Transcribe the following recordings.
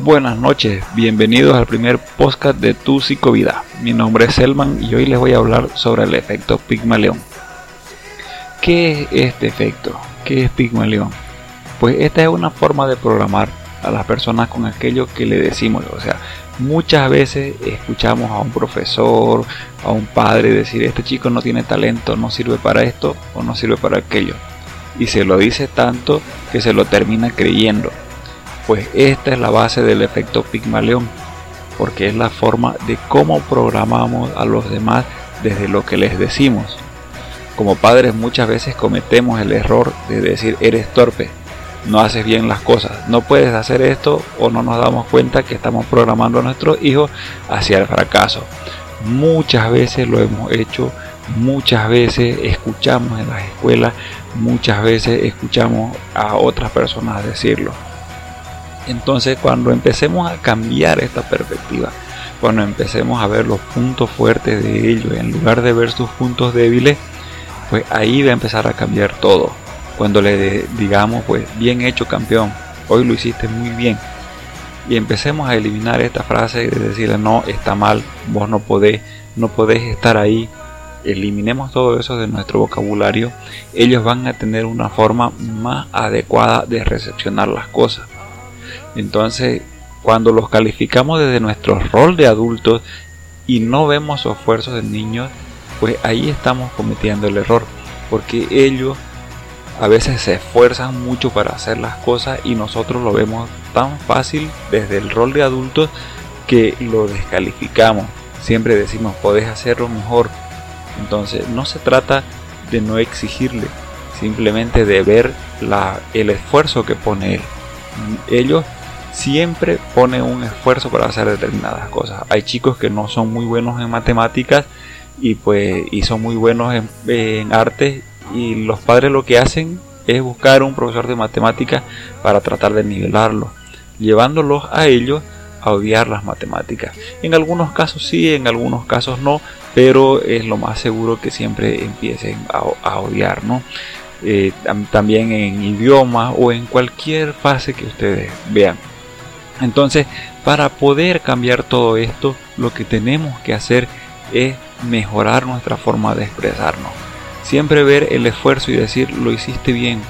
Buenas noches, bienvenidos al primer podcast de Tu Psicovida. Mi nombre es Selman y hoy les voy a hablar sobre el efecto Pigmalión. ¿Qué es este efecto? ¿Qué es Pigmalión? Pues esta es una forma de programar a las personas con aquello que le decimos. O sea, muchas veces escuchamos a un profesor, a un padre decir, este chico no tiene talento, no sirve para esto o no sirve para aquello. Y se lo dice tanto que se lo termina creyendo pues esta es la base del efecto Pigmalión, porque es la forma de cómo programamos a los demás desde lo que les decimos. Como padres muchas veces cometemos el error de decir eres torpe, no haces bien las cosas, no puedes hacer esto o no nos damos cuenta que estamos programando a nuestros hijos hacia el fracaso. Muchas veces lo hemos hecho, muchas veces escuchamos en las escuelas, muchas veces escuchamos a otras personas decirlo. Entonces cuando empecemos a cambiar esta perspectiva, cuando empecemos a ver los puntos fuertes de ellos en lugar de ver sus puntos débiles, pues ahí va a empezar a cambiar todo. Cuando le digamos, pues bien hecho campeón, hoy lo hiciste muy bien. Y empecemos a eliminar esta frase de decirle no, está mal, vos no podés, no podés estar ahí. Eliminemos todo eso de nuestro vocabulario. Ellos van a tener una forma más adecuada de recepcionar las cosas. Entonces, cuando los calificamos desde nuestro rol de adultos y no vemos su esfuerzos de niños, pues ahí estamos cometiendo el error, porque ellos a veces se esfuerzan mucho para hacer las cosas y nosotros lo vemos tan fácil desde el rol de adultos que lo descalificamos. Siempre decimos, podés hacerlo mejor. Entonces, no se trata de no exigirle, simplemente de ver la, el esfuerzo que pone él. Ellos siempre pone un esfuerzo para hacer determinadas cosas. Hay chicos que no son muy buenos en matemáticas y pues y son muy buenos en, en arte y los padres lo que hacen es buscar un profesor de matemáticas para tratar de nivelarlo, llevándolos a ellos a odiar las matemáticas. En algunos casos sí, en algunos casos no, pero es lo más seguro que siempre empiecen a, a odiar, ¿no? Eh, también en idioma o en cualquier fase que ustedes vean. Entonces, para poder cambiar todo esto, lo que tenemos que hacer es mejorar nuestra forma de expresarnos. Siempre ver el esfuerzo y decir, lo hiciste bien,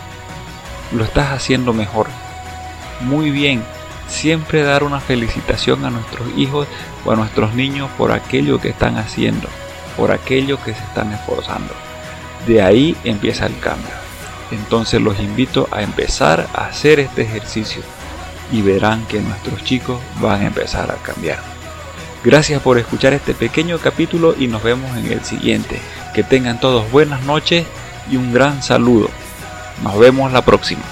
lo estás haciendo mejor, muy bien. Siempre dar una felicitación a nuestros hijos o a nuestros niños por aquello que están haciendo, por aquello que se están esforzando. De ahí empieza el cambio. Entonces los invito a empezar a hacer este ejercicio y verán que nuestros chicos van a empezar a cambiar. Gracias por escuchar este pequeño capítulo y nos vemos en el siguiente. Que tengan todos buenas noches y un gran saludo. Nos vemos la próxima.